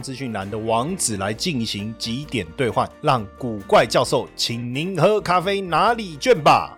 资讯栏的网址来进行几点兑换，让古怪教授请您喝咖啡拿礼券吧。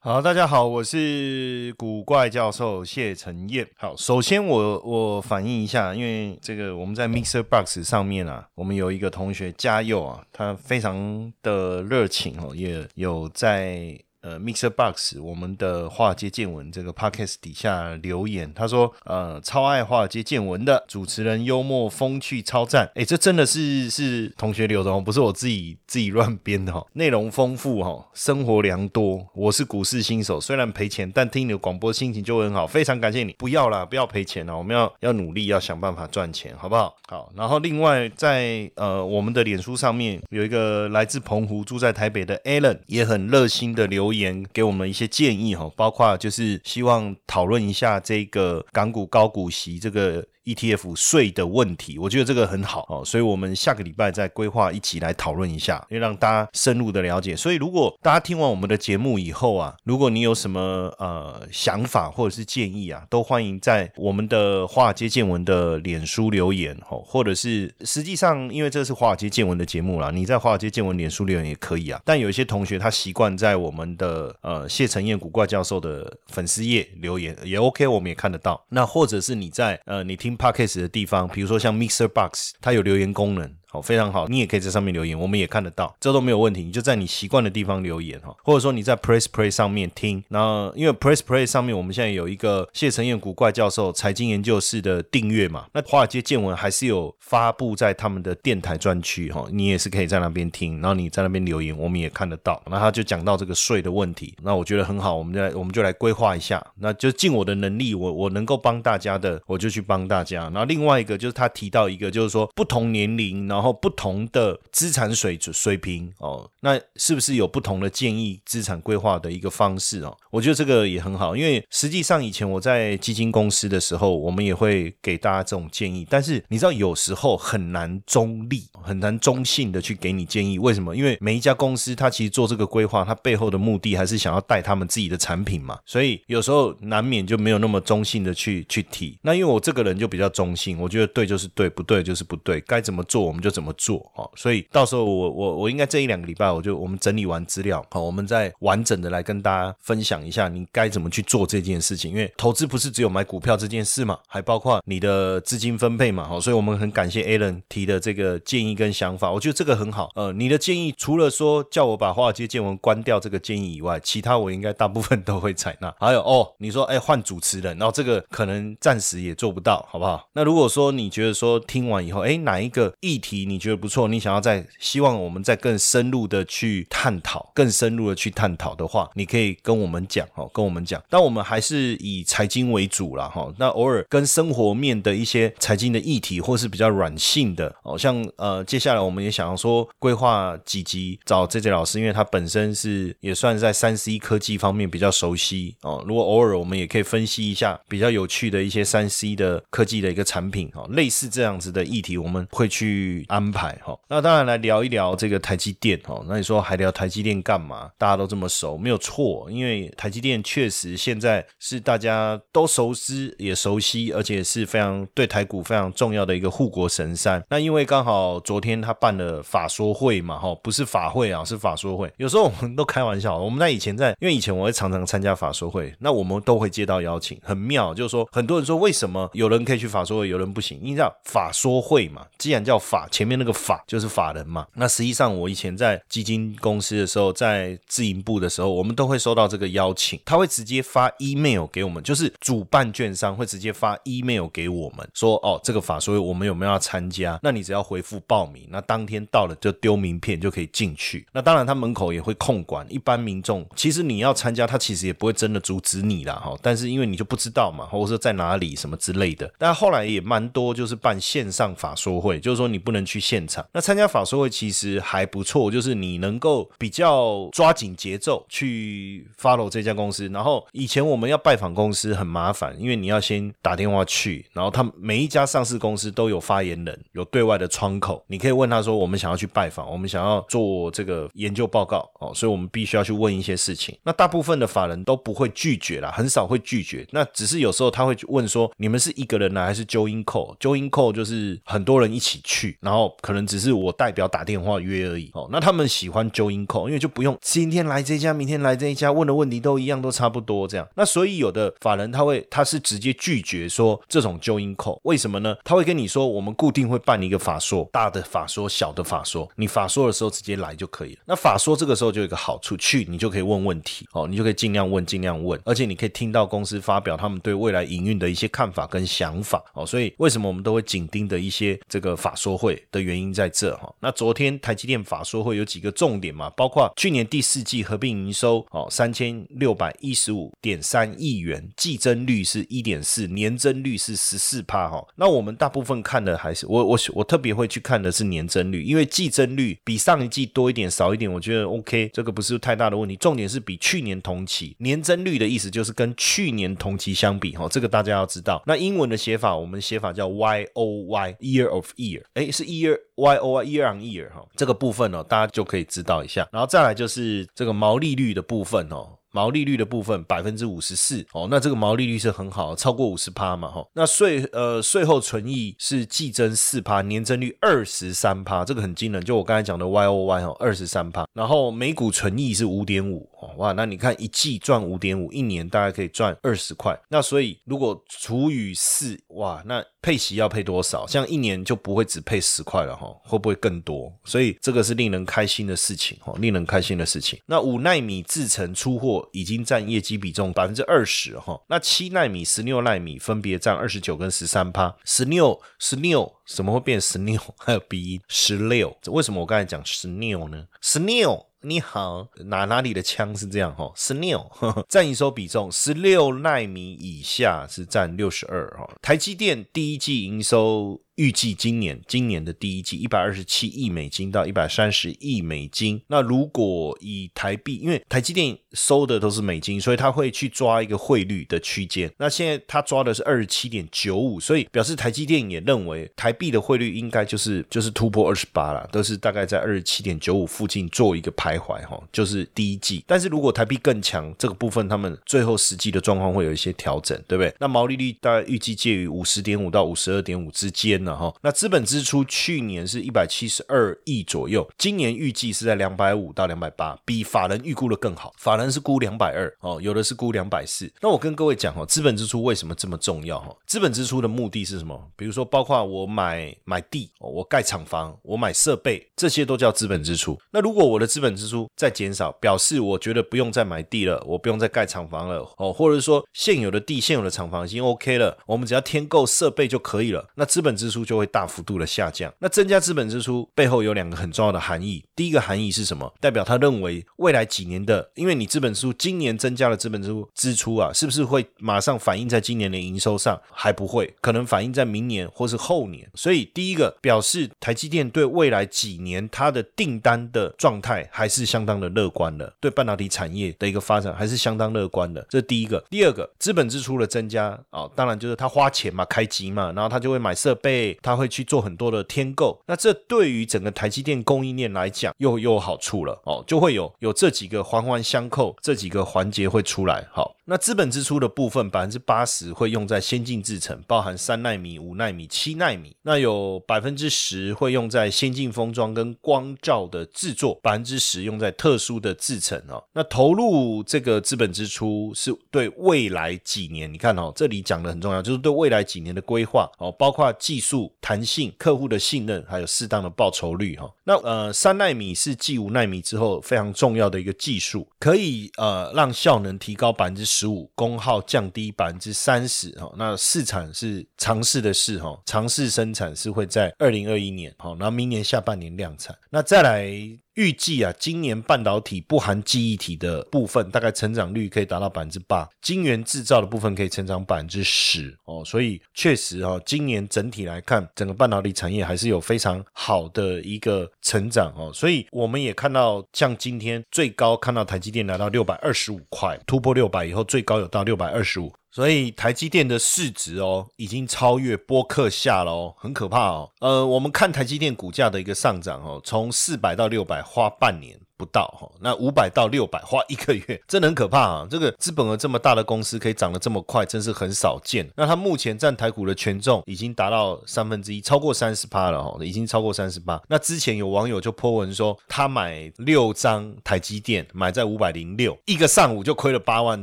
好，大家好，我是古怪教授谢承彦。好，首先我我反映一下，因为这个我们在 Mixer Box 上面啊，我们有一个同学嘉佑啊，他非常的热情哦，也有在。呃，Mixer Box 我们的华尔街见闻这个 Podcast 底下留言，他说：“呃，超爱华尔街见闻的主持人，幽默风趣超赞。”哎，这真的是是同学留的哦，不是我自己自己乱编的哈。内容丰富哈，生活良多。我是股市新手，虽然赔钱，但听你的广播心情就很好。非常感谢你，不要啦，不要赔钱了，我们要要努力，要想办法赚钱，好不好？好。然后另外在呃我们的脸书上面有一个来自澎湖住在台北的 Alan，也很热心的留。留给我们一些建议哈，包括就是希望讨论一下这个港股高股息这个。ETF 税的问题，我觉得这个很好哦，所以我们下个礼拜再规划一起来讨论一下，因为让大家深入的了解。所以如果大家听完我们的节目以后啊，如果你有什么呃想法或者是建议啊，都欢迎在我们的华尔街见闻的脸书留言哦，或者是实际上因为这是华尔街见闻的节目啦，你在华尔街见闻脸书留言也可以啊。但有一些同学他习惯在我们的呃谢承彦古怪教授的粉丝页留言也 OK，我们也看得到。那或者是你在呃你听。Podcast 的地方，比如说像 Mixer Box，它有留言功能。好，非常好，你也可以在上面留言，我们也看得到，这都没有问题。你就在你习惯的地方留言哈，或者说你在 Press Play 上面听。那因为 Press Play 上面我们现在有一个谢承彦古怪教授财经研究室的订阅嘛，那华尔街见闻还是有发布在他们的电台专区哈，你也是可以在那边听，然后你在那边留言，我们也看得到。那他就讲到这个税的问题，那我觉得很好，我们就来我们就来规划一下，那就尽我的能力，我我能够帮大家的，我就去帮大家。然后另外一个就是他提到一个，就是说不同年龄，然后不同的。资产水水平哦，那是不是有不同的建议资产规划的一个方式哦？我觉得这个也很好，因为实际上以前我在基金公司的时候，我们也会给大家这种建议。但是你知道，有时候很难中立、很难中性的去给你建议。为什么？因为每一家公司它其实做这个规划，它背后的目的还是想要带他们自己的产品嘛。所以有时候难免就没有那么中性的去去提。那因为我这个人就比较中性，我觉得对就是对，不对就是不对，该怎么做我们就怎么做哦。所以到时候我我我应该这一两个礼拜我就我们整理完资料好，我们再完整的来跟大家分享一下你该怎么去做这件事情。因为投资不是只有买股票这件事嘛，还包括你的资金分配嘛。好，所以我们很感谢 Alan 提的这个建议跟想法，我觉得这个很好。呃，你的建议除了说叫我把华尔街见闻关掉这个建议以外，其他我应该大部分都会采纳。还有哦，你说哎换主持人，然后这个可能暂时也做不到，好不好？那如果说你觉得说听完以后，哎哪一个议题你觉得不错，你想要再希望我们再更深入的去探讨，更深入的去探讨的话，你可以跟我们讲哦，跟我们讲。但我们还是以财经为主了哈。那偶尔跟生活面的一些财经的议题，或是比较软性的哦，像呃，接下来我们也想要说规划几集找 J J 老师，因为他本身是也算在三 C 科技方面比较熟悉哦。如果偶尔我们也可以分析一下比较有趣的一些三 C 的科技的一个产品哈，类似这样子的议题，我们会去安排哈。那当然来聊一聊这个台积电哦，那你说还聊台积电干嘛？大家都这么熟，没有错，因为台积电确实现在是大家都熟知也熟悉，而且是非常对台股非常重要的一个护国神山。那因为刚好昨天他办了法说会嘛，哈，不是法会啊，是法说会。有时候我们都开玩笑，我们在以前在，因为以前我会常常参加法说会，那我们都会接到邀请，很妙，就是说很多人说为什么有人可以去法说会，有人不行？因为叫法说会嘛，既然叫法。前面那个法就是法人嘛。那实际上我以前在基金公司的时候，在自营部的时候，我们都会收到这个邀请，他会直接发 email 给我们，就是主办券商会直接发 email 给我们，说哦这个法所以我们有没有要参加？那你只要回复报名，那当天到了就丢名片就可以进去。那当然他门口也会控管，一般民众其实你要参加，他其实也不会真的阻止你啦哈。但是因为你就不知道嘛，或者说在哪里什么之类的。但后来也蛮多就是办线上法说会，就是说你不能去现场。那参加法说会其实还不错，就是你能够比较抓紧节奏去 follow 这家公司。然后以前我们要拜访公司很麻烦，因为你要先打电话去，然后他每一家上市公司都有发言人，有对外的窗口，你可以问他说我们想要去拜访，我们想要做这个研究报告哦，所以我们必须要去问一些事情。那大部分的法人都不会拒绝啦，很少会拒绝。那只是有时候他会问说你们是一个人来还是 join call？join call 就是很多人一起去，然后哦可能只是我代表打电话约而已哦。那他们喜欢 join call，因为就不用今天来这家，明天来这一家，问的问题都一样，都差不多这样。那所以有的法人他会他是直接拒绝说这种 join call，为什么呢？他会跟你说我们固定会办一个法说，大的法说、小的法说，你法说的时候直接来就可以了。那法说这个时候就有一个好处，去你就可以问问题哦，你就可以尽量问，尽量问，而且你可以听到公司发表他们对未来营运的一些看法跟想法哦。所以为什么我们都会紧盯的一些这个法说会的原因在这哈。那昨天台积电法说会有几个重点嘛，包括去年第四季合并营收哦三千六百一十五点三亿元，季增率是一点四，年增率是十四帕哈。那我们大部分看的还是我我我特别会去看的是年增率，因为季增率比上一季多一点少一点，我觉得 OK，这个不是太大的问题。重点是比去年同期年增率的意思就是跟去年同期相比哈，这个大家要知道。那英文的写法，我们写法叫 Y O Y Year of Year，哎，是 Year Y O Y Year on Year 哈，这个部分哦，大家就可以知道一下。然后再来就是这个毛利率的部分哦。毛利率的部分百分之五十四哦，那这个毛利率是很好，超过五十趴嘛哈。那税呃税后存益是季增四趴，年增率二十三趴，这个很惊人。就我刚才讲的 Y O Y 哦，二十三趴。然后每股存益是五点五哇，那你看一季赚五点五，一年大概可以赚二十块。那所以如果除以四，哇，那配息要配多少？像一年就不会只配十块了哈，会不会更多？所以这个是令人开心的事情哈，令人开心的事情。那五纳米制程出货。已经占业绩比重百分之二十哈，那七纳米、十六纳米分别占二十九跟十三趴，十六十六怎么会变十六？还有鼻音十六，为什么我刚才讲十六呢？十六。你好，哪哪里的枪是这样哈？十六占营收比重，十六纳米以下是占六十二哈。台积电第一季营收。预计今年今年的第一季一百二十七亿美金到一百三十亿美金。那如果以台币，因为台积电收的都是美金，所以他会去抓一个汇率的区间。那现在他抓的是二十七点九五，所以表示台积电也认为台币的汇率应该就是就是突破二十八了，都是大概在二十七点九五附近做一个徘徊哈，就是第一季。但是如果台币更强，这个部分他们最后实际的状况会有一些调整，对不对？那毛利率大概预计介于五十点五到五十二点五之间。哈，那资本支出去年是一百七十二亿左右，今年预计是在两百五到两百八，比法人预估的更好。法人是估两百二哦，有的是估两百四。那我跟各位讲哈，资本支出为什么这么重要哈？资本支出的目的是什么？比如说，包括我买买地，我盖厂房，我买设备，这些都叫资本支出。那如果我的资本支出在减少，表示我觉得不用再买地了，我不用再盖厂房了哦，或者是说现有的地、现有的厂房已经 OK 了，我们只要添购设备就可以了。那资本支出。就会大幅度的下降。那增加资本支出背后有两个很重要的含义。第一个含义是什么？代表他认为未来几年的，因为你资本支出今年增加了资本支出支出啊，是不是会马上反映在今年的营收上？还不会，可能反映在明年或是后年。所以第一个表示台积电对未来几年它的订单的状态还是相当的乐观的，对半导体产业的一个发展还是相当乐观的。这第一个。第二个，资本支出的增加啊，当然就是他花钱嘛，开机嘛，然后他就会买设备。他会去做很多的添购，那这对于整个台积电供应链来讲又又有好处了哦，就会有有这几个环环相扣，这几个环节会出来。好，那资本支出的部分，百分之八十会用在先进制程，包含三纳米、五纳米、七纳米。那有百分之十会用在先进封装跟光照的制作，百分之十用在特殊的制程哦。那投入这个资本支出是对未来几年，你看哦，这里讲的很重要，就是对未来几年的规划哦，包括技术弹性、客户的信任，还有适当的报酬率哈。那呃，三纳米是继五纳米之后非常重要的一个技术，可以呃让效能提高百分之十十五，功耗降低百分之三十哈。那试产是尝试的试哈，尝试生产是会在二零二一年好，然后明年下半年量产。那再来。预计啊，今年半导体不含记忆体的部分，大概成长率可以达到百分之八；晶圆制造的部分可以成长百分之十哦。所以确实哈，今年整体来看，整个半导体产业还是有非常好的一个成长哦。所以我们也看到，像今天最高看到台积电来到六百二十五块，突破六百以后，最高有到六百二十五。所以台积电的市值哦，已经超越波克夏了哦，很可怕哦。呃，我们看台积电股价的一个上涨哦，从四百到六百花半年。不到哈，那五百到六百花一个月，真的很可怕啊！这个资本额这么大的公司可以涨得这么快，真是很少见。那它目前占台股的权重已经达到三分之一，超过三十八了哈，已经超过三十八。那之前有网友就泼文说，他买六张台积电，买在五百零六，一个上午就亏了八万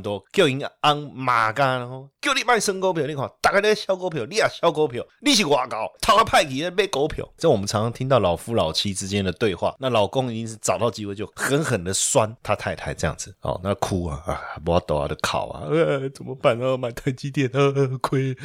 多，叫人安马干哦，叫你卖升股票，你看大概那小股票，你也小股票，你是外高，他派去买股票。这我们常常听到老夫老妻之间的对话，那老公已经是找到机会就。狠狠的酸他太太这样子哦，那哭啊啊，不要抖啊的考啊，呃，怎么办啊？买台积电啊，亏，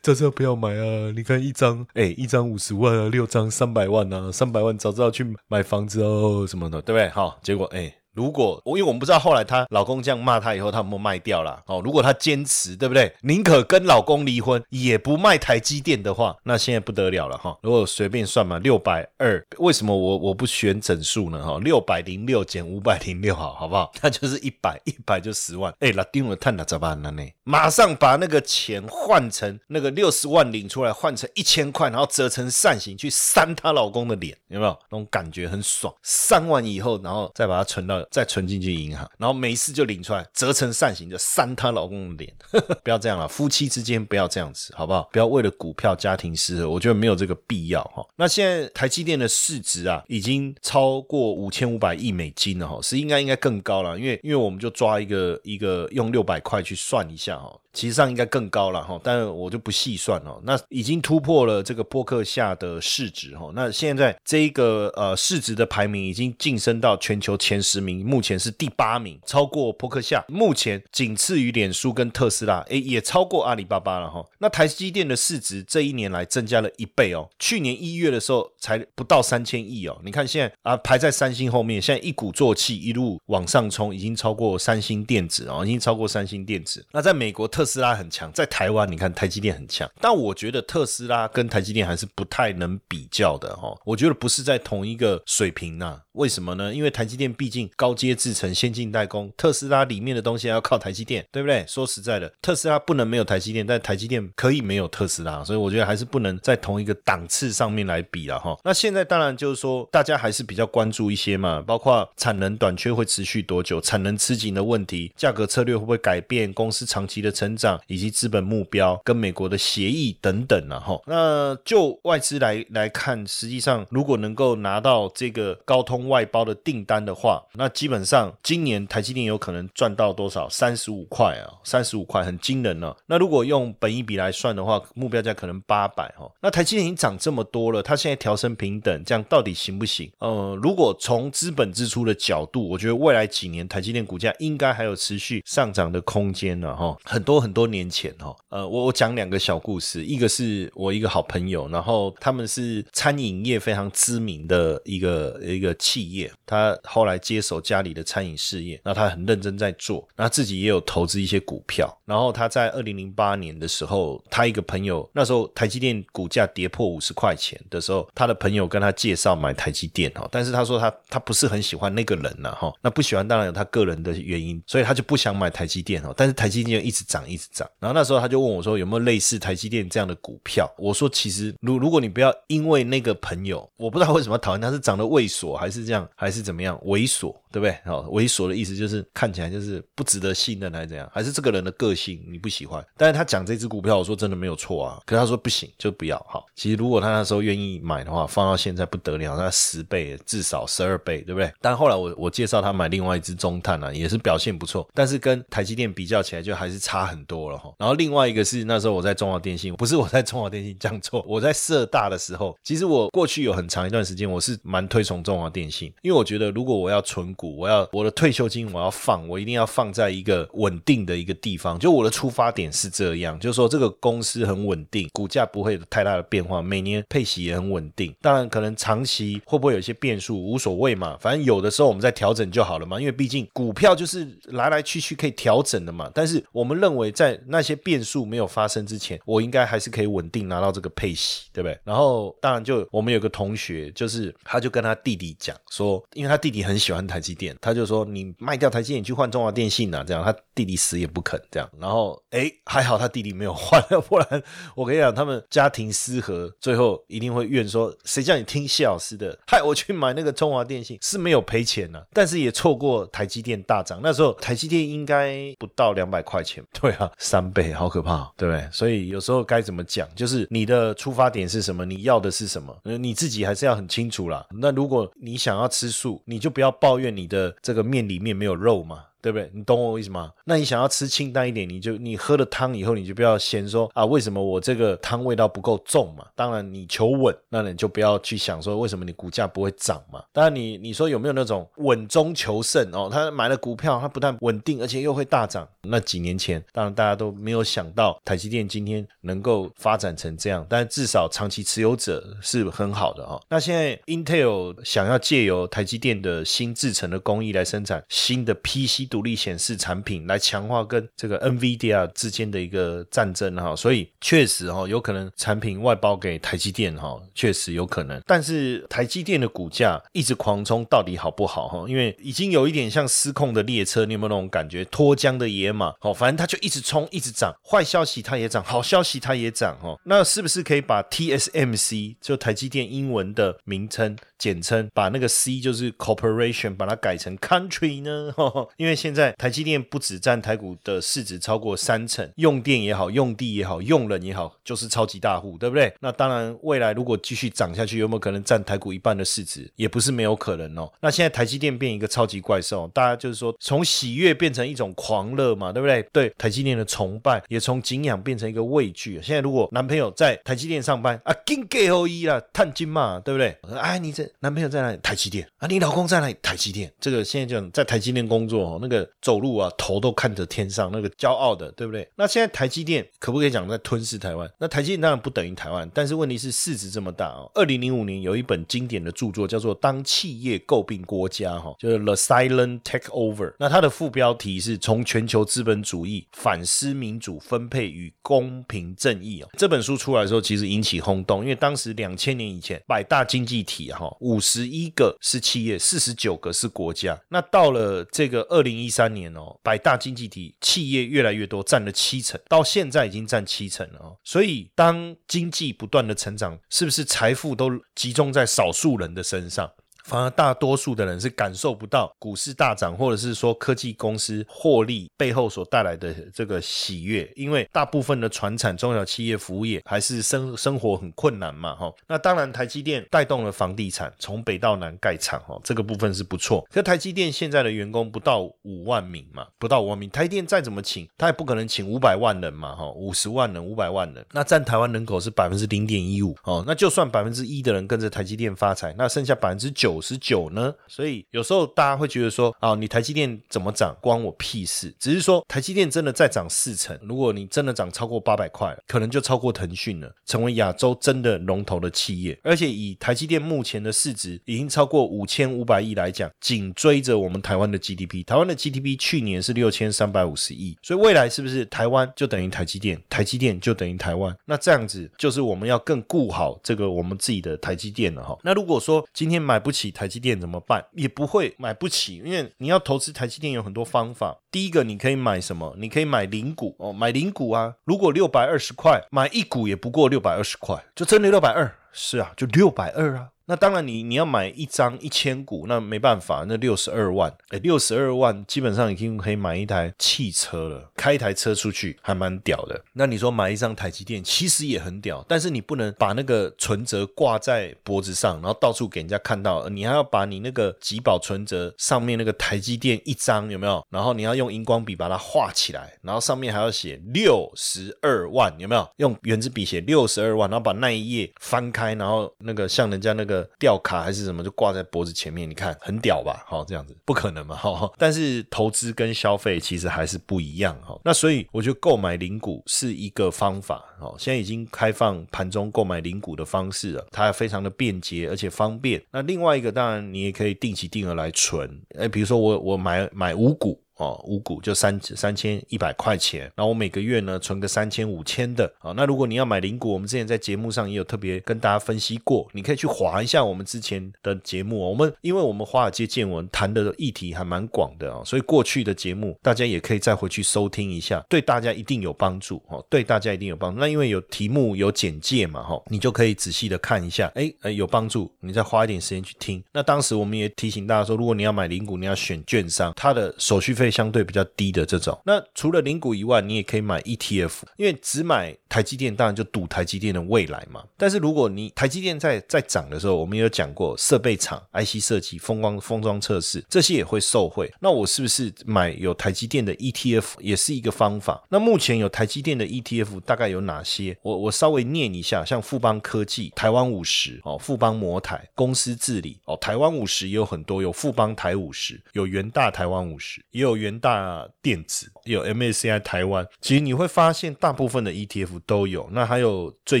早知道不要买啊！你看一张，哎，一张五十万啊，六张三百万啊，三百万早知道去买房子哦，什么的，对不对？好，结果哎。如果我因为我们不知道后来她老公这样骂她以后，她有没有卖掉了？哦，如果她坚持，对不对？宁可跟老公离婚，也不卖台积电的话，那现在不得了了哈！如果随便算嘛，六百二，为什么我我不选整数呢？哈，六百零六减五百零六，好好不好？那就是一百，一百就十万。哎，那丁文探哪怎么办呢？马上把那个钱换成那个六十万领出来，换成一千块，然后折成扇形去扇她老公的脸，有没有？那种感觉很爽。扇完以后，然后再把它存到。再存进去银行，然后每次就领出来，折成扇形就扇她老公的脸，不要这样了，夫妻之间不要这样子，好不好？不要为了股票家庭失和，我觉得没有这个必要哈。那现在台积电的市值啊，已经超过五千五百亿美金了哈，是应该应该更高了，因为因为我们就抓一个一个用六百块去算一下哈。其实上应该更高了哈，但我就不细算了。那已经突破了这个波克夏的市值哈。那现在这一个呃市值的排名已经晋升到全球前十名，目前是第八名，超过波克夏，目前仅次于脸书跟特斯拉，诶，也超过阿里巴巴了哈。那台积电的市值这一年来增加了一倍哦，去年一月的时候才不到三千亿哦。你看现在啊排在三星后面，现在一鼓作气一路往上冲，已经超过三星电子哦，已经超过三星电子。那在美国特。特斯拉很强，在台湾你看台积电很强，但我觉得特斯拉跟台积电还是不太能比较的哈。我觉得不是在同一个水平呐。为什么呢？因为台积电毕竟高阶制程、先进代工，特斯拉里面的东西要靠台积电，对不对？说实在的，特斯拉不能没有台积电，但台积电可以没有特斯拉，所以我觉得还是不能在同一个档次上面来比了哈。那现在当然就是说，大家还是比较关注一些嘛，包括产能短缺会持续多久，产能吃紧的问题，价格策略会不会改变，公司长期的成。涨以及资本目标跟美国的协议等等了哈，那就外资来来看，实际上如果能够拿到这个高通外包的订单的话，那基本上今年台积电有可能赚到多少？三十五块啊，三十五块很惊人了。那如果用本一比来算的话，目标价可能八百哈。那台积电已经涨这么多了，它现在调升平等，这样到底行不行？呃，如果从资本支出的角度，我觉得未来几年台积电股价应该还有持续上涨的空间了哈，很多。很多年前哈，呃，我我讲两个小故事，一个是我一个好朋友，然后他们是餐饮业非常知名的一个一个企业，他后来接手家里的餐饮事业，那他很认真在做，那自己也有投资一些股票，然后他在二零零八年的时候，他一个朋友那时候台积电股价跌破五十块钱的时候，他的朋友跟他介绍买台积电哈，但是他说他他不是很喜欢那个人呐哈，那不喜欢当然有他个人的原因，所以他就不想买台积电哈，但是台积电一直涨一。直涨，然后那时候他就问我说：“有没有类似台积电这样的股票？”我说：“其实，如如果你不要因为那个朋友，我不知道为什么讨厌他，是长得猥琐还是这样，还是怎么样猥琐？”对不对？哦，猥琐的意思就是看起来就是不值得信任还是怎样？还是这个人的个性你不喜欢？但是他讲这只股票，我说真的没有错啊。可是他说不行，就不要。好，其实如果他那时候愿意买的话，放到现在不得了，那十倍至少十二倍，对不对？但后来我我介绍他买另外一只中碳啊，也是表现不错，但是跟台积电比较起来，就还是差很多了哈。然后另外一个是那时候我在中华电信，不是我在中华电信讲错，我在社大的时候，其实我过去有很长一段时间我是蛮推崇中华电信，因为我觉得如果我要存股，我要我的退休金我要放，我一定要放在一个稳定的一个地方，就我的出发点是这样，就是说这个公司很稳定，股价不会有太大的变化，每年配息也很稳定。当然可能长期会不会有一些变数无所谓嘛，反正有的时候我们在调整就好了嘛，因为毕竟股票就是来来去去可以调整的嘛。但是我们认为在那些变数没有发生之前，我应该还是可以稳定拿到这个配息，对不对？然后当然就我们有个同学，就是他就跟他弟弟讲说，因为他弟弟很喜欢台积电，他就说你卖掉台积电去换中华电信啊，这样他弟弟死也不肯这样。然后哎，还好他弟弟没有换，不然我跟你讲，他们家庭失和，最后一定会怨说谁叫你听谢老师的，害我去买那个中华电信是没有赔钱呢，但是也错过台积电大涨，那时候台积电应该不到两百块钱，对啊，三倍，好可怕，对不对？所以有时候该怎么讲，就是你的出发点是什么，你要的是什么，你自己还是要很清楚啦。那如果你想要吃素，你就不要抱怨你的这个面里面没有肉吗。对不对？你懂我意思吗？那你想要吃清淡一点，你就你喝了汤以后，你就不要嫌说啊，为什么我这个汤味道不够重嘛？当然，你求稳，那你就不要去想说为什么你股价不会涨嘛。当然，你你说有没有那种稳中求胜哦？他买了股票，他不但稳定，而且又会大涨。那几年前，当然大家都没有想到台积电今天能够发展成这样，但至少长期持有者是很好的哦。那现在 Intel 想要借由台积电的新制成的工艺来生产新的 PC。独立显示产品来强化跟这个 NVIDIA 之间的一个战争哈，所以确实哈有可能产品外包给台积电哈，确实有可能。但是台积电的股价一直狂冲，到底好不好哈？因为已经有一点像失控的列车，你有没有那种感觉？脱缰的野马，好，反正它就一直冲，一直涨。坏消息它也涨，好消息它也涨哈。那是不是可以把 TSMC 就台积电英文的名称？简称把那个 C 就是 corporation 把它改成 country 呢？因为现在台积电不止占台股的市值超过三成，用电也好，用地也好，用人也好，就是超级大户，对不对？那当然，未来如果继续涨下去，有没有可能占台股一半的市值？也不是没有可能哦。那现在台积电变一个超级怪兽，大家就是说从喜悦变成一种狂热嘛，对不对？对台积电的崇拜也从敬仰变成一个畏惧。现在如果男朋友在台积电上班啊，金给后一啦，探金嘛，对不对？哎，你这。男朋友在哪里？台积电啊！你老公在哪里？台积电。这个现在讲在台积电工作哦，那个走路啊，头都看着天上，那个骄傲的，对不对？那现在台积电可不可以讲在吞噬台湾？那台积电当然不等于台湾，但是问题是市值这么大哦。二零零五年有一本经典的著作叫做《当企业诟病国家》哈，就是《The Silent Takeover》。那它的副标题是从全球资本主义反思民主分配与公平正义哦。这本书出来的时候，其实引起轰动，因为当时两千年以前百大经济体哈五十。一个是企业，四十九个是国家。那到了这个二零一三年哦，百大经济体企业越来越多，占了七成，到现在已经占七成了。所以当经济不断的成长，是不是财富都集中在少数人的身上？反而大多数的人是感受不到股市大涨，或者是说科技公司获利背后所带来的这个喜悦，因为大部分的船产、中小企业、服务业还是生生活很困难嘛，哈。那当然，台积电带动了房地产从北到南盖厂，哈，这个部分是不错。可台积电现在的员工不到五万名嘛，不到五万名，台积电再怎么请，他也不可能请五百万人嘛，哈，五十万人、五百万人，那占台湾人口是百分之零点一五，哦，那就算百分之一的人跟着台积电发财，那剩下百分之九。九十九呢，所以有时候大家会觉得说啊，你台积电怎么涨，关我屁事。只是说台积电真的再涨四成，如果你真的涨超过八百块，可能就超过腾讯了，成为亚洲真的龙头的企业。而且以台积电目前的市值已经超过五千五百亿来讲，紧追着我们台湾的 GDP。台湾的 GDP 去年是六千三百五十亿，所以未来是不是台湾就等于台积电，台积电就等于台湾？那这样子就是我们要更顾好这个我们自己的台积电了哈。那如果说今天买不起。台积电怎么办？也不会买不起，因为你要投资台积电有很多方法。第一个，你可以买什么？你可以买零股哦，买零股啊。如果六百二十块买一股，也不过六百二十块，就真的六百二。是啊，就六百二啊。那当然你你要买一张一千股，那没办法，那六十二万，哎，六十二万基本上已经可以买一台汽车了，开一台车出去还蛮屌的。那你说买一张台积电，其实也很屌，但是你不能把那个存折挂在脖子上，然后到处给人家看到，你还要把你那个集保存折上面那个台积电一张有没有？然后你要用荧光笔把它画起来，然后上面还要写六十二万，有没有？用圆珠笔写六十二万，然后把那一页翻开，然后那个像人家那个吊卡还是什么，就挂在脖子前面，你看很屌吧？好，这样子不可能嘛？哈，但是投资跟消费其实还是不一样哈。那所以我觉得购买零股是一个方法。哦，现在已经开放盘中购买零股的方式了，它非常的便捷而且方便。那另外一个，当然你也可以定期定额来存，哎，比如说我我买买五股。哦，五股就三三千一百块钱，然后我每个月呢存个三千五千的啊。那如果你要买零股，我们之前在节目上也有特别跟大家分析过，你可以去划一下我们之前的节目。我们因为我们华尔街见闻谈的议题还蛮广的啊，所以过去的节目大家也可以再回去收听一下，对大家一定有帮助哦，对大家一定有帮助。那因为有题目有简介嘛，哈，你就可以仔细的看一下，哎哎有帮助，你再花一点时间去听。那当时我们也提醒大家说，如果你要买零股，你要选券商，它的手续费。相对比较低的这种，那除了零股以外，你也可以买 ETF，因为只买台积电，当然就赌台积电的未来嘛。但是如果你台积电在在涨的时候，我们有讲过设备厂、IC 设计、风光封装测试这些也会受惠。那我是不是买有台积电的 ETF 也是一个方法？那目前有台积电的 ETF 大概有哪些？我我稍微念一下，像富邦科技、台湾五十哦，富邦模台、公司治理哦，台湾五十也有很多，有富邦台五十，有元大台湾五十，也有。元大电子有 MACI 台湾，其实你会发现大部分的 ETF 都有。那还有最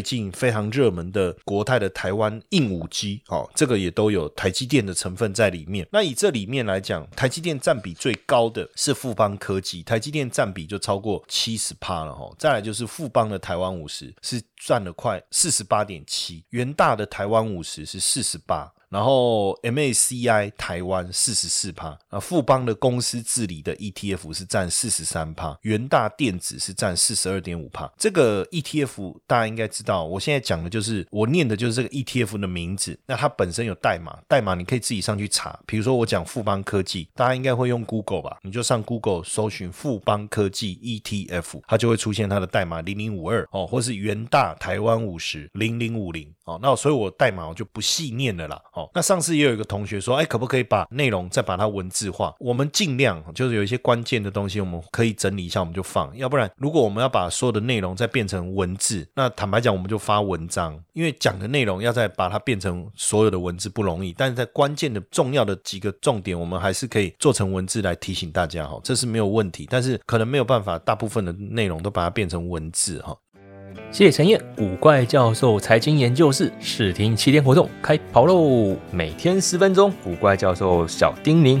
近非常热门的国泰的台湾硬五 G 哦，这个也都有台积电的成分在里面。那以这里面来讲，台积电占比最高的是富邦科技，台积电占比就超过七十趴了哈。再来就是富邦的台湾五十是占了快四十八点七，元大的台湾五十是四十八。然后 MACI 台湾四十四趴啊，富邦的公司治理的 ETF 是占四十三趴，元大电子是占四十二点五趴。这个 ETF 大家应该知道，我现在讲的就是我念的就是这个 ETF 的名字。那它本身有代码，代码你可以自己上去查。比如说我讲富邦科技，大家应该会用 Google 吧？你就上 Google 搜寻富邦科技 ETF，它就会出现它的代码零零五二哦，或是元大台湾五十零零五零哦。那所以我代码我就不细念了啦。哦，那上次也有一个同学说，哎，可不可以把内容再把它文字化？我们尽量就是有一些关键的东西，我们可以整理一下，我们就放。要不然，如果我们要把所有的内容再变成文字，那坦白讲，我们就发文章，因为讲的内容要再把它变成所有的文字不容易。但是在关键的、重要的几个重点，我们还是可以做成文字来提醒大家哈，这是没有问题。但是可能没有办法，大部分的内容都把它变成文字哈。谢谢陈燕，古怪教授财经研究室试听七天活动开跑喽！每天十分钟，古怪教授小叮咛。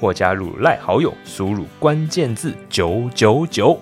或加入赖好友，输入关键字九九九。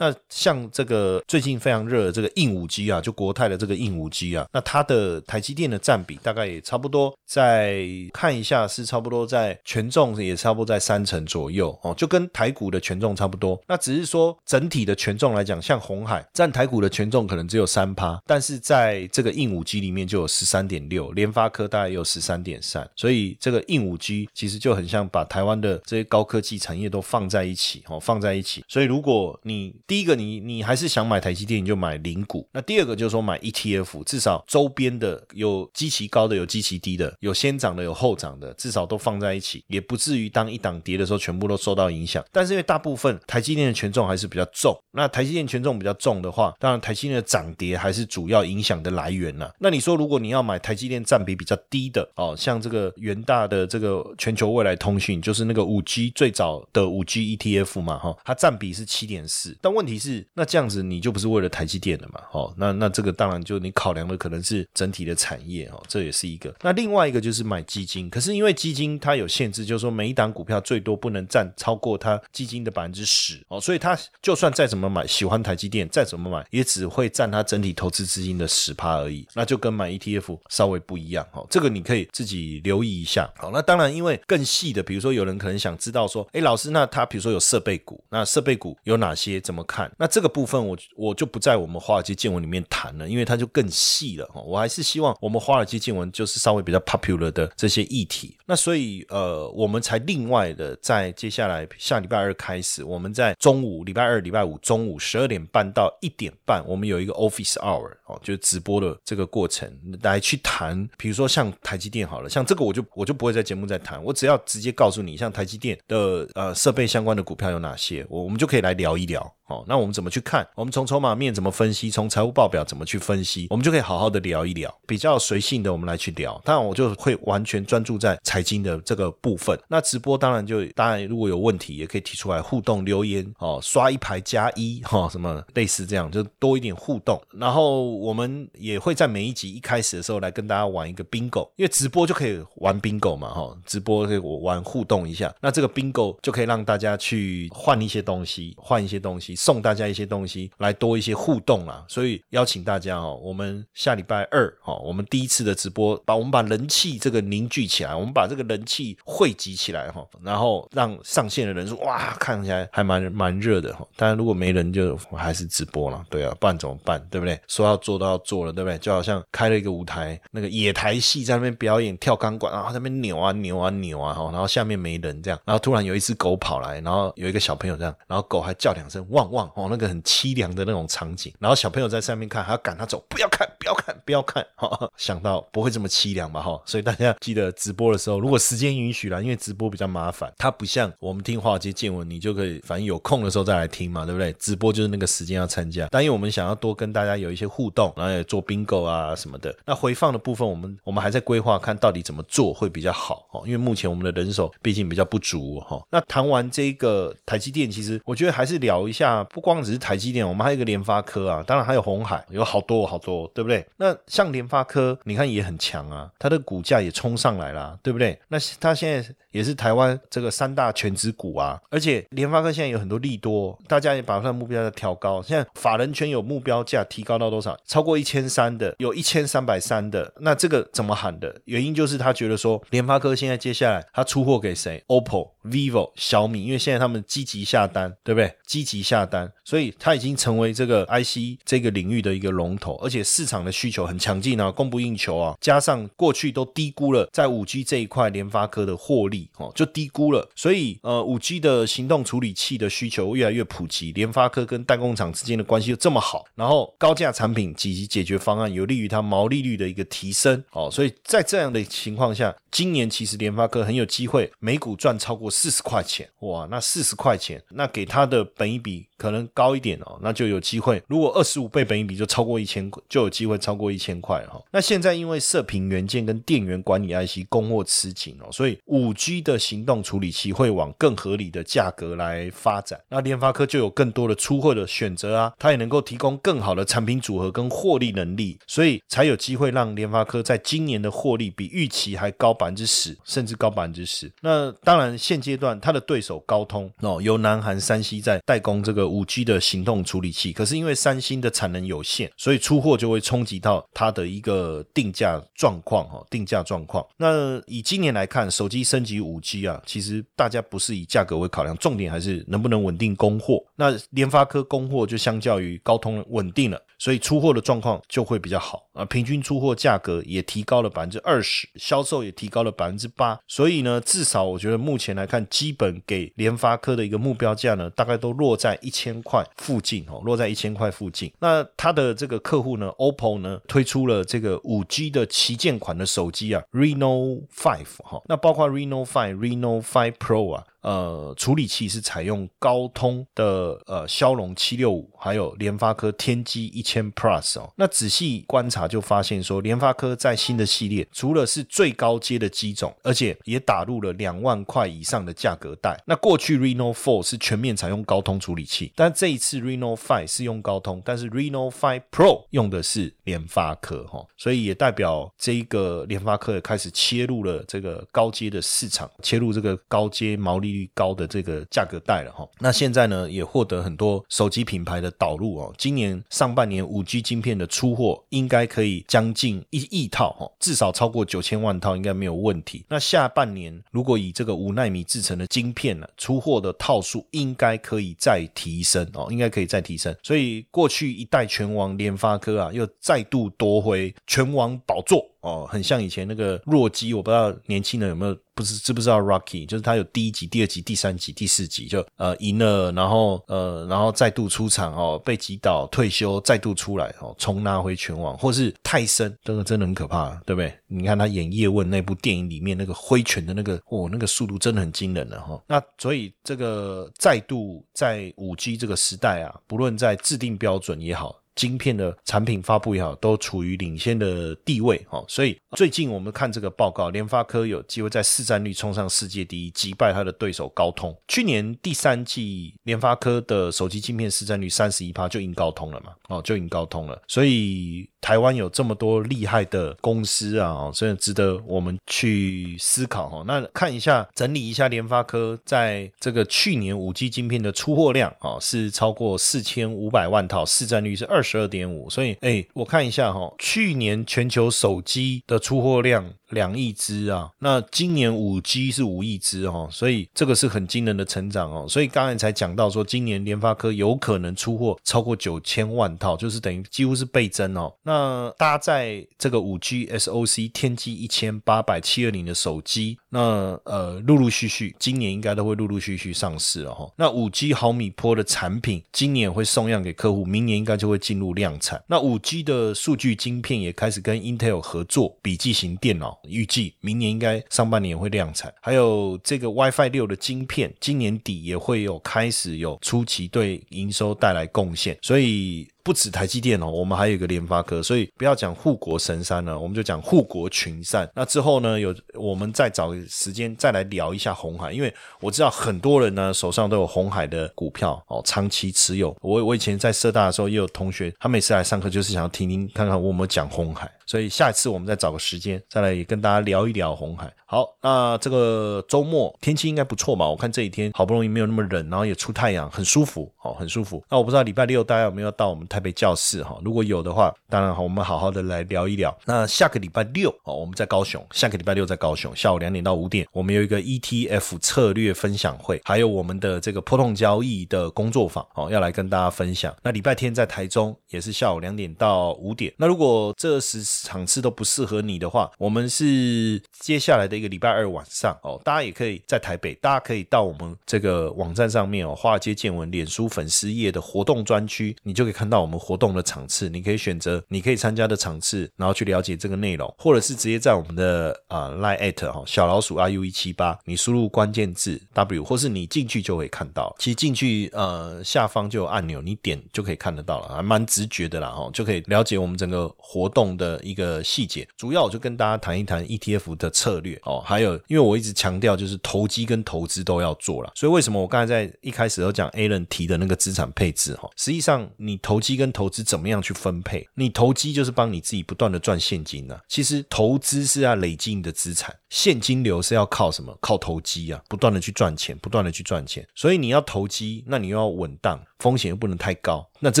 那像这个最近非常热的这个硬五 G 啊，就国泰的这个硬五 G 啊，那它的台积电的占比大概也差不多，在看一下是差不多在权重也差不多在三成左右哦，就跟台股的权重差不多。那只是说整体的权重来讲，像红海占台股的权重可能只有三趴，但是在这个硬五 G 里面就有十三点六，联发科大概有十三点三，所以这个硬五 G 其实就很像把台湾的这些高科技产业都放在一起哦，放在一起。所以如果你第一个，你你还是想买台积电，你就买零股。那第二个就是说买 ETF，至少周边的有极其高的，有极其低的，有先涨的，有后涨的，至少都放在一起，也不至于当一档跌的时候全部都受到影响。但是因为大部分台积电的权重还是比较重，那台积电权重比较重的话，当然台积电的涨跌还是主要影响的来源了。那你说如果你要买台积电占比比较低的哦，像这个元大的这个全球未来通讯，就是那个五 G 最早的五 G ETF 嘛，哈，它占比是七点四，但问问题是，那这样子你就不是为了台积电的嘛？哦，那那这个当然就你考量的可能是整体的产业哦，这也是一个。那另外一个就是买基金，可是因为基金它有限制，就是说每一档股票最多不能占超过它基金的百分之十哦，所以它就算再怎么买，喜欢台积电再怎么买，也只会占它整体投资资金的十趴而已。那就跟买 ETF 稍微不一样哦，这个你可以自己留意一下。好，那当然因为更细的，比如说有人可能想知道说，哎，老师，那他比如说有设备股，那设备股有哪些？怎么看？那这个部分我我就不在我们华尔街见闻里面谈了，因为它就更细了哈。我还是希望我们华尔街见闻就是稍微比较 popular 的这些议题。那所以呃，我们才另外的在接下来下礼拜二开始，我们在中午礼拜二、礼拜五中午十二点半到一点半，我们有一个 office hour 哦，就是直播的这个过程来去谈。比如说像台积电好了，像这个我就我就不会在节目再谈，我只要直接告诉你，像台积电的呃设备相关的股票有哪些，我我们就可以来聊一聊。哦，那我们怎么去看？我们从筹码面怎么分析？从财务报表怎么去分析？我们就可以好好的聊一聊，比较随性的，我们来去聊。当然，我就会完全专注在财经的这个部分。那直播当然就当然，如果有问题也可以提出来互动留言哦，刷一排加一哈，什么类似这样，就多一点互动。然后我们也会在每一集一开始的时候来跟大家玩一个 bingo，因为直播就可以玩 bingo 嘛哈，直播可以玩互动一下。那这个 bingo 就可以让大家去换一些东西，换一些东西。送大家一些东西来多一些互动啦，所以邀请大家哦，我们下礼拜二哦，我们第一次的直播，把我们把人气这个凝聚起来，我们把这个人气汇集起来哈，然后让上线的人数哇，看起来还蛮蛮热的哈。当然如果没人就还是直播了，对啊，不然怎么办？对不对？说要做都要做了，对不对？就好像开了一个舞台，那个野台戏在那边表演跳钢管啊，在那边扭啊扭啊扭啊哈，然后下面没人这样，然后突然有一只狗跑来，然后有一个小朋友这样，然后狗还叫两声汪。望哦，那个很凄凉的那种场景，然后小朋友在上面看，还要赶他走，不要看，不要看，不要看。哈，想到不会这么凄凉吧？哈，所以大家记得直播的时候，如果时间允许了，因为直播比较麻烦，它不像我们听华尔街见闻，你就可以反正有空的时候再来听嘛，对不对？直播就是那个时间要参加，但因为我们想要多跟大家有一些互动，然后也做 bingo 啊什么的。那回放的部分，我们我们还在规划，看到底怎么做会比较好哦。因为目前我们的人手毕竟比较不足哈。那谈完这个台积电，其实我觉得还是聊一下。不光只是台积电，我们还有一个联发科啊，当然还有红海，有好多好多，对不对？那像联发科，你看也很强啊，它的股价也冲上来了，对不对？那它现在也是台湾这个三大全职股啊，而且联发科现在有很多利多，大家也把它的目标在调高。现在法人圈有目标价提高到多少？超过一千三的，有一千三百三的。那这个怎么喊的？原因就是他觉得说，联发科现在接下来他出货给谁？OPPO、vivo、小米，因为现在他们积极下单，对不对？积极下单。所以它已经成为这个 IC 这个领域的一个龙头，而且市场的需求很强劲啊，供不应求啊。加上过去都低估了在五 G 这一块联发科的获利哦，就低估了。所以呃，五 G 的行动处理器的需求越来越普及，联发科跟代工厂之间的关系又这么好，然后高价产品及其解决方案有利于它毛利率的一个提升哦。所以在这样的情况下，今年其实联发科很有机会每股赚超过四十块钱哇！那四十块钱，那给它的本一比可能高一点哦，那就有机会。如果二十五倍本一比就超过一千，就有机会超过一千块哈。那现在因为射频元件跟电源管理 IC 供货吃紧哦，所以五 G 的行动处理器会往更合理的价格来发展。那联发科就有更多的出货的选择啊，它也能够提供更好的产品组合跟获利能力，所以才有机会让联发科在今年的获利比预期还高。百分之十，甚至高百分之十。那当然，现阶段它的对手高通哦，由南韩三星在代工这个五 G 的行动处理器。可是因为三星的产能有限，所以出货就会冲击到它的一个定价状况哈，定价状况。那以今年来看，手机升级五 G 啊，其实大家不是以价格为考量，重点还是能不能稳定供货。那联发科供货就相较于高通稳定了。所以出货的状况就会比较好啊，平均出货价格也提高了百分之二十，销售也提高了百分之八。所以呢，至少我觉得目前来看，基本给联发科的一个目标价呢，大概都落在一千千块附近哦，落在一千块附近。那它的这个客户呢，OPPO 呢推出了这个五 G 的旗舰款的手机啊，Reno Five 哈，那包括 Reno Five、Reno Five Pro 啊。呃，处理器是采用高通的呃骁龙七六五，还有联发科天玑一千 Plus 哦。那仔细观察就发现说，联发科在新的系列，除了是最高阶的机种，而且也打入了两万块以上的价格带。那过去 Reno Four 是全面采用高通处理器，但这一次 Reno Five 是用高通，但是 Reno Five Pro 用的是联发科哈，所以也代表这一个联发科也开始切入了这个高阶的市场，切入这个高阶毛利率高的这个价格带了哈。那现在呢，也获得很多手机品牌的导入哦。今年上半年五 G 晶片的出货应该可以将近一亿套哈，至少超过九千万套应该没有问题。那下半年如果以这个五纳米制成的晶片呢，出货的套数应该可以再提提升哦，应该可以再提升。所以过去一代拳王联发科啊，又再度夺回拳王宝座。哦，很像以前那个弱鸡，我不知道年轻人有没有不是知不知道 Rocky，就是他有第一集、第二集、第三集、第四集，就呃赢了，然后呃然后再度出场哦，被击倒退休，再度出来哦，重拿回拳王，或是泰森，这个真的很可怕，对不对？你看他演叶问那部电影里面那个挥拳的那个，哦，那个速度真的很惊人了哈。那所以这个再度在五 G 这个时代啊，不论在制定标准也好。晶片的产品发布也好，都处于领先的地位哦。所以最近我们看这个报告，联发科有机会在市占率冲上世界第一，击败它的对手高通。去年第三季，联发科的手机晶片市占率三十一趴，就赢高通了嘛？哦，就赢高通了。所以台湾有这么多厉害的公司啊，所以值得我们去思考哈。那看一下，整理一下联发科在这个去年五 G 晶片的出货量啊，是超过四千五百万套，市占率是二十。二点五，所以哎，我看一下哈，去年全球手机的出货量。两亿只啊，那今年五 G 是五亿只哦，所以这个是很惊人的成长哦。所以刚才才讲到说，今年联发科有可能出货超过九千万套，就是等于几乎是倍增哦。那搭载这个五 G SOC 天玑一千八百七二零的手机，那呃陆陆续续今年应该都会陆陆续续上市了哈。那五 G 毫米波的产品今年会送样给客户，明年应该就会进入量产。那五 G 的数据晶片也开始跟 Intel 合作，笔记型电脑。预计明年应该上半年会量产，还有这个 WiFi 六的晶片，今年底也会有开始有初期对营收带来贡献，所以。不止台积电哦，我们还有一个联发科，所以不要讲护国神山了，我们就讲护国群山。那之后呢，有我们再找时间再来聊一下红海，因为我知道很多人呢手上都有红海的股票哦，长期持有。我我以前在社大的时候也有同学，他每次来上课就是想要听听看看我们讲红海，所以下一次我们再找个时间再来跟大家聊一聊红海。好，那这个周末天气应该不错嘛？我看这几天好不容易没有那么冷，然后也出太阳，很舒服，哦，很舒服。那我不知道礼拜六大家有没有到我们台北教室哈？如果有的话，当然好，我们好好的来聊一聊。那下个礼拜六哦，我们在高雄，下个礼拜六在高雄，下午两点到五点，我们有一个 ETF 策略分享会，还有我们的这个波动交易的工作坊哦，要来跟大家分享。那礼拜天在台中也是下午两点到五点。那如果这十场次都不适合你的话，我们是接下来的。一个礼拜二晚上哦，大家也可以在台北，大家可以到我们这个网站上面哦，华尔街见闻脸书粉丝页的活动专区，你就可以看到我们活动的场次，你可以选择你可以参加的场次，然后去了解这个内容，或者是直接在我们的啊 line at 哈小老鼠 r u 一七八，你输入关键字 w，或是你进去就会看到，其实进去呃下方就有按钮，你点就可以看得到了，还蛮直觉的啦哈，就可以了解我们整个活动的一个细节。主要我就跟大家谈一谈 ETF 的策略。哦，还有，因为我一直强调，就是投机跟投资都要做了，所以为什么我刚才在一开始都讲 a l a n 提的那个资产配置哈，实际上你投机跟投资怎么样去分配？你投机就是帮你自己不断的赚现金呢，其实投资是要累积你的资产，现金流是要靠什么？靠投机啊，不断的去赚钱，不断的去赚钱，所以你要投机，那你又要稳当。风险又不能太高，那这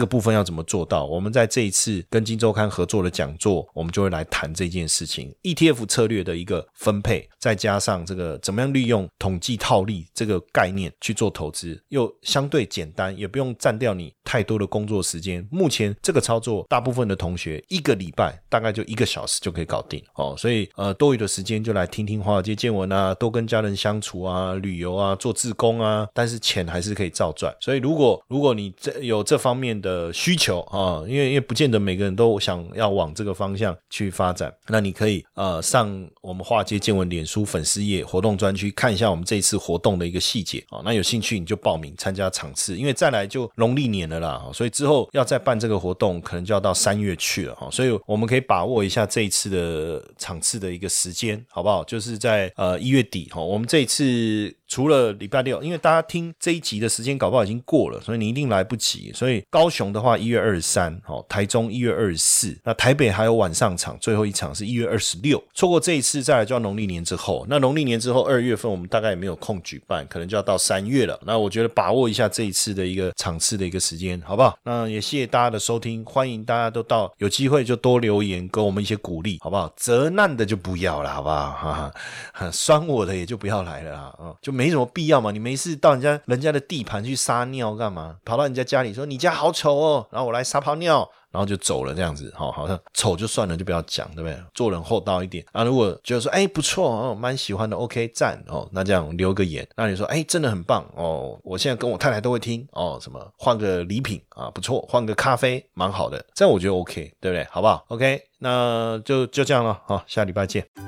个部分要怎么做到？我们在这一次跟金周刊合作的讲座，我们就会来谈这件事情。ETF 策略的一个分配，再加上这个怎么样利用统计套利这个概念去做投资，又相对简单，也不用占掉你太多的工作时间。目前这个操作，大部分的同学一个礼拜大概就一个小时就可以搞定哦。所以呃，多余的时间就来听听华尔街见闻啊，多跟家人相处啊，旅游啊，做自工啊，但是钱还是可以照赚。所以如果如果如果你这有这方面的需求啊，因为因为不见得每个人都想要往这个方向去发展，那你可以呃上我们华街见闻脸书粉丝页活动专区看一下我们这一次活动的一个细节啊，那有兴趣你就报名参加场次，因为再来就农历年了啦，所以之后要再办这个活动，可能就要到三月去了哈，所以我们可以把握一下这一次的场次的一个时间，好不好？就是在呃一月底哈，我们这一次。除了礼拜六，因为大家听这一集的时间搞不好已经过了，所以你一定来不及。所以高雄的话，一月二十三，哦，台中一月二十四，那台北还有晚上场，最后一场是一月二十六。错过这一次，再来就要农历年之后。那农历年之后，二月份我们大概也没有空举办，可能就要到三月了。那我觉得把握一下这一次的一个场次的一个时间，好不好？那也谢谢大家的收听，欢迎大家都到有机会就多留言，给我们一些鼓励，好不好？责难的就不要了，好不好？哈哈，酸我的也就不要来了啊，就没什么必要嘛。你没事到人家人家的地盘去撒尿干嘛？跑到人家家里说你家好丑哦，然后我来撒泡尿。然后就走了，这样子，好，好像丑就算了，就不要讲，对不对？做人厚道一点啊。如果觉得说，哎，不错哦，蛮喜欢的，OK，赞哦，那这样留个言。那你说，哎，真的很棒哦，我现在跟我太太都会听哦，什么换个礼品啊，不错，换个咖啡，蛮好的，这样我觉得 OK，对不对？好不好？OK，那就就这样了，好，下礼拜见。